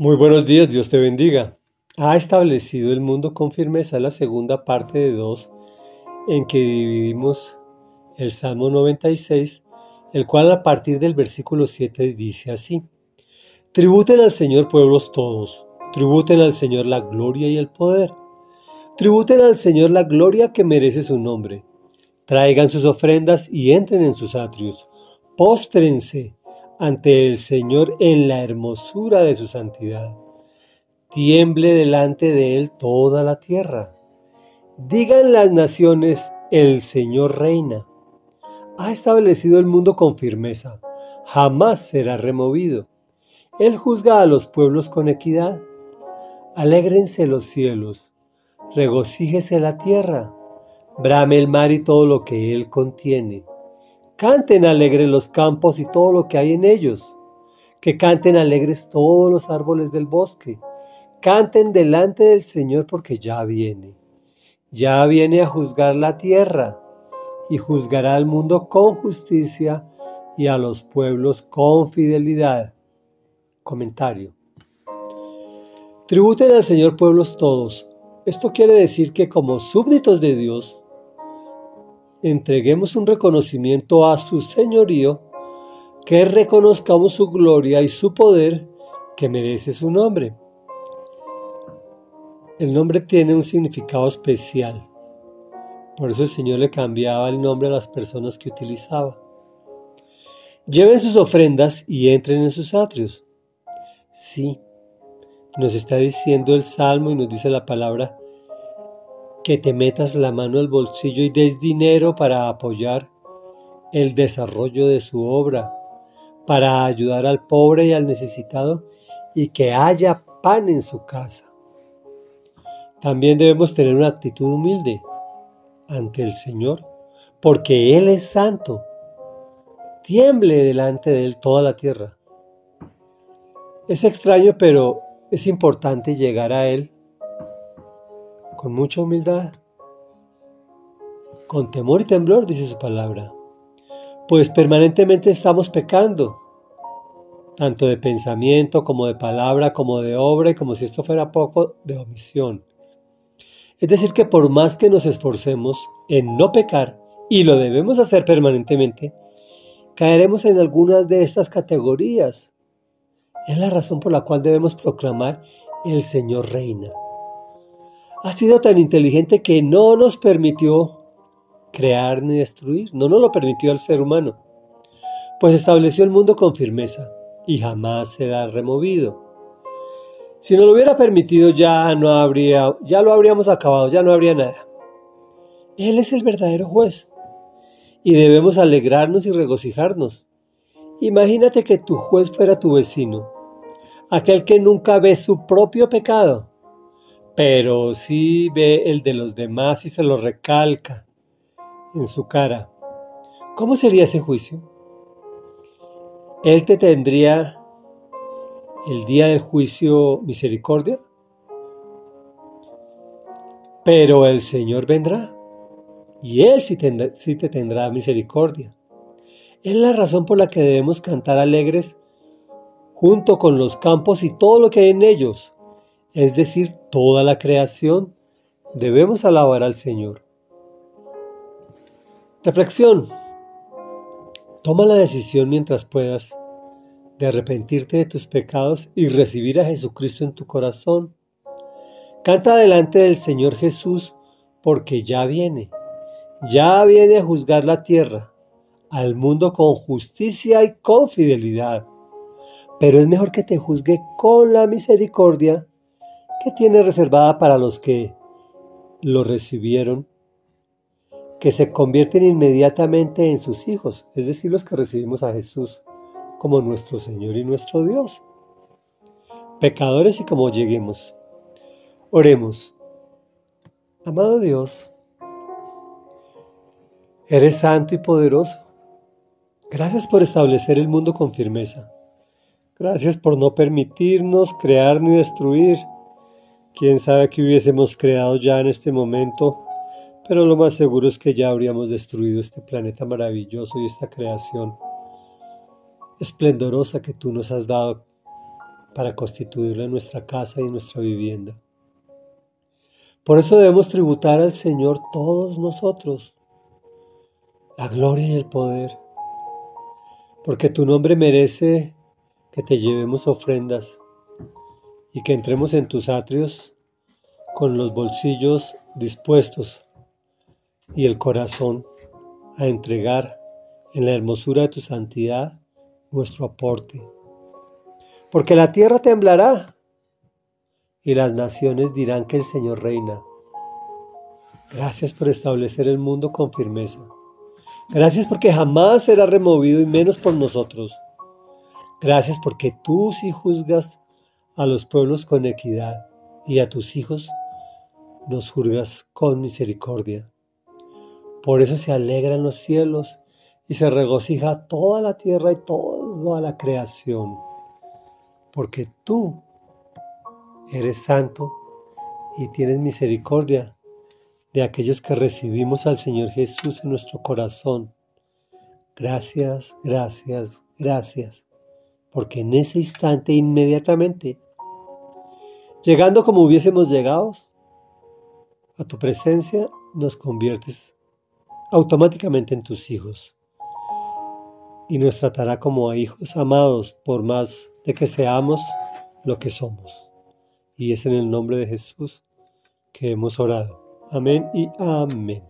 Muy buenos días, Dios te bendiga. Ha establecido el mundo con firmeza la segunda parte de dos en que dividimos el Salmo 96, el cual a partir del versículo 7 dice así. Tributen al Señor pueblos todos, tributen al Señor la gloria y el poder. Tributen al Señor la gloria que merece su nombre. Traigan sus ofrendas y entren en sus atrios. Póstrense ante el Señor en la hermosura de su santidad. Tiemble delante de Él toda la tierra. Digan las naciones, el Señor reina. Ha establecido el mundo con firmeza, jamás será removido. Él juzga a los pueblos con equidad. Alégrense los cielos, regocíjese la tierra, brame el mar y todo lo que él contiene Canten alegres los campos y todo lo que hay en ellos. Que canten alegres todos los árboles del bosque. Canten delante del Señor porque ya viene. Ya viene a juzgar la tierra y juzgará al mundo con justicia y a los pueblos con fidelidad. Comentario. Tributen al Señor pueblos todos. Esto quiere decir que como súbditos de Dios, entreguemos un reconocimiento a su señorío, que reconozcamos su gloria y su poder que merece su nombre. El nombre tiene un significado especial. Por eso el Señor le cambiaba el nombre a las personas que utilizaba. Lleven sus ofrendas y entren en sus atrios. Sí, nos está diciendo el Salmo y nos dice la palabra que te metas la mano al bolsillo y des dinero para apoyar el desarrollo de su obra, para ayudar al pobre y al necesitado y que haya pan en su casa. También debemos tener una actitud humilde ante el Señor, porque Él es santo. Tiemble delante de Él toda la tierra. Es extraño, pero es importante llegar a Él con mucha humildad, con temor y temblor, dice su palabra, pues permanentemente estamos pecando, tanto de pensamiento como de palabra, como de obra y como si esto fuera poco, de omisión. Es decir, que por más que nos esforcemos en no pecar, y lo debemos hacer permanentemente, caeremos en algunas de estas categorías. Es la razón por la cual debemos proclamar el Señor reina ha sido tan inteligente que no nos permitió crear ni destruir, no nos lo permitió al ser humano, pues estableció el mundo con firmeza y jamás será removido. Si no lo hubiera permitido ya no habría, ya lo habríamos acabado, ya no habría nada. Él es el verdadero juez y debemos alegrarnos y regocijarnos. Imagínate que tu juez fuera tu vecino, aquel que nunca ve su propio pecado pero sí ve el de los demás y se lo recalca en su cara. ¿Cómo sería ese juicio? ¿Él te tendría el día del juicio misericordia? Pero el Señor vendrá y Él sí, sí, te tendrá misericordia. Es la razón por la que debemos cantar alegres junto con los campos y todo lo que hay en ellos, es decir, toda la creación, debemos alabar al Señor. Reflexión. Toma la decisión mientras puedas de arrepentirte de tus pecados y recibir a Jesucristo en tu corazón. Canta delante del Señor Jesús porque ya viene, ya viene a juzgar la tierra, al mundo con justicia y con fidelidad. Pero es mejor que te juzgue con la misericordia que tiene reservada para los que lo recibieron, que se convierten inmediatamente en sus hijos, es decir, los que recibimos a Jesús como nuestro Señor y nuestro Dios. Pecadores y como lleguemos. Oremos. Amado Dios, eres santo y poderoso. Gracias por establecer el mundo con firmeza. Gracias por no permitirnos crear ni destruir Quién sabe qué hubiésemos creado ya en este momento, pero lo más seguro es que ya habríamos destruido este planeta maravilloso y esta creación esplendorosa que tú nos has dado para constituirlo en nuestra casa y nuestra vivienda. Por eso debemos tributar al Señor todos nosotros la gloria y el poder, porque tu nombre merece que te llevemos ofrendas y que entremos en tus atrios con los bolsillos dispuestos y el corazón a entregar en la hermosura de tu santidad nuestro aporte. Porque la tierra temblará y las naciones dirán que el Señor reina. Gracias por establecer el mundo con firmeza. Gracias porque jamás será removido y menos por nosotros. Gracias porque tú sí juzgas a los pueblos con equidad y a tus hijos nos juzgas con misericordia. Por eso se alegran los cielos y se regocija toda la tierra y toda la creación, porque tú eres santo y tienes misericordia de aquellos que recibimos al Señor Jesús en nuestro corazón. Gracias, gracias, gracias, porque en ese instante, inmediatamente, llegando como hubiésemos llegado a tu presencia, nos conviertes automáticamente en tus hijos y nos tratará como a hijos amados por más de que seamos lo que somos. Y es en el nombre de Jesús que hemos orado. Amén y amén.